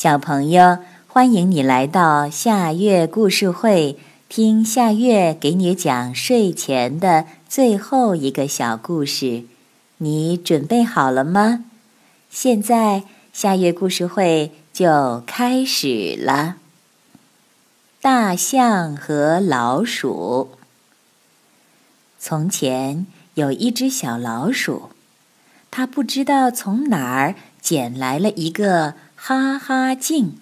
小朋友，欢迎你来到夏月故事会，听夏月给你讲睡前的最后一个小故事。你准备好了吗？现在夏月故事会就开始了。大象和老鼠。从前有一只小老鼠，它不知道从哪儿捡来了一个。哈哈镜，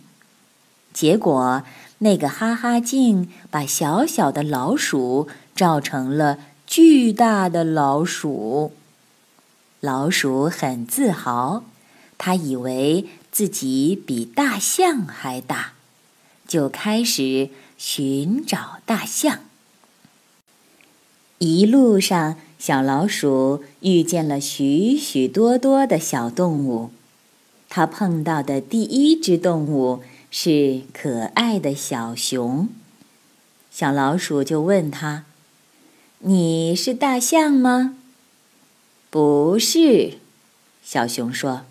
结果那个哈哈镜把小小的老鼠照成了巨大的老鼠。老鼠很自豪，它以为自己比大象还大，就开始寻找大象。一路上，小老鼠遇见了许许多多的小动物。他碰到的第一只动物是可爱的小熊。小老鼠就问他：“你是大象吗？”“不是。”小熊说。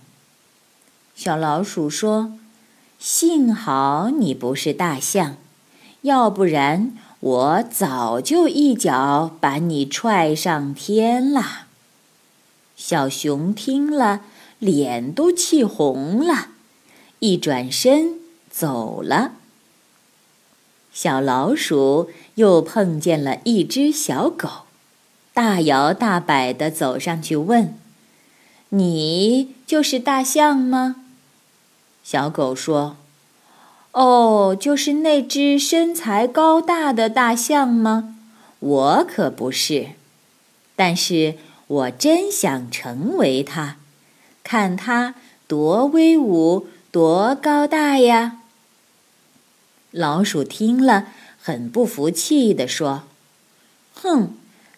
小老鼠说：“幸好你不是大象，要不然我早就一脚把你踹上天了。”小熊听了。脸都气红了，一转身走了。小老鼠又碰见了一只小狗，大摇大摆地走上去问：“你就是大象吗？”小狗说：“哦，就是那只身材高大的大象吗？我可不是，但是我真想成为它。”看它多威武，多高大呀！老鼠听了，很不服气地说：“哼，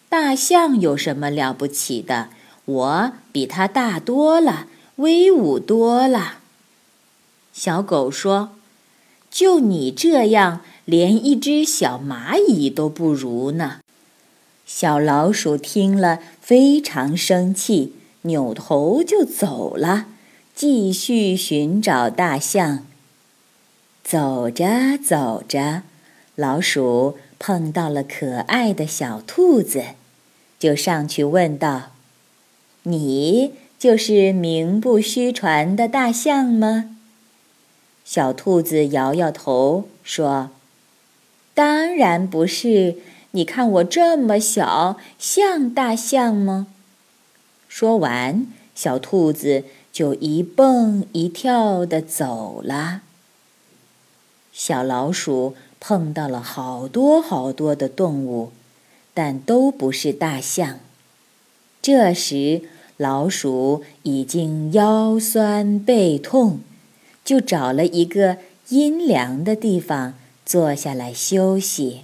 大象有什么了不起的？我比它大多了，威武多了。”小狗说：“就你这样，连一只小蚂蚁都不如呢。”小老鼠听了，非常生气。扭头就走了，继续寻找大象。走着走着，老鼠碰到了可爱的小兔子，就上去问道：“你就是名不虚传的大象吗？”小兔子摇摇头说：“当然不是。你看我这么小，像大象吗？”说完，小兔子就一蹦一跳地走了。小老鼠碰到了好多好多的动物，但都不是大象。这时，老鼠已经腰酸背痛，就找了一个阴凉的地方坐下来休息。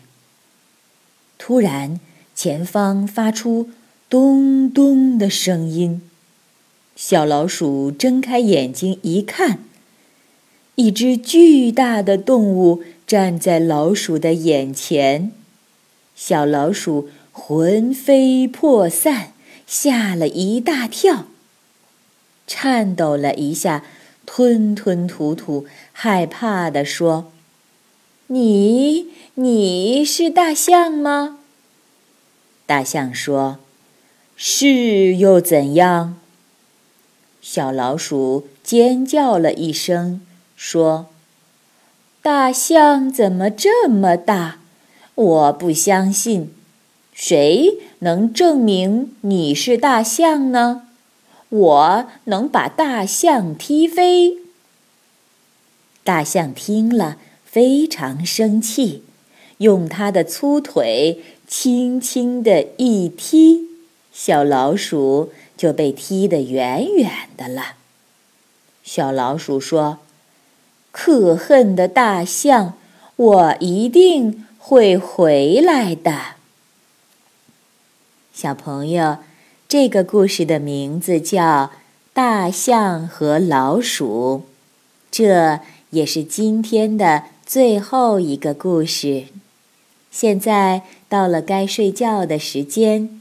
突然，前方发出。咚咚的声音，小老鼠睁开眼睛一看，一只巨大的动物站在老鼠的眼前。小老鼠魂飞魄散，吓了一大跳，颤抖了一下，吞吞吐吐，害怕地说：“你，你是大象吗？”大象说。是又怎样？小老鼠尖叫了一声，说：“大象怎么这么大？我不相信。谁能证明你是大象呢？我能把大象踢飞。”大象听了非常生气，用它的粗腿轻轻地一踢。小老鼠就被踢得远远的了。小老鼠说：“可恨的大象，我一定会回来的。”小朋友，这个故事的名字叫《大象和老鼠》，这也是今天的最后一个故事。现在到了该睡觉的时间。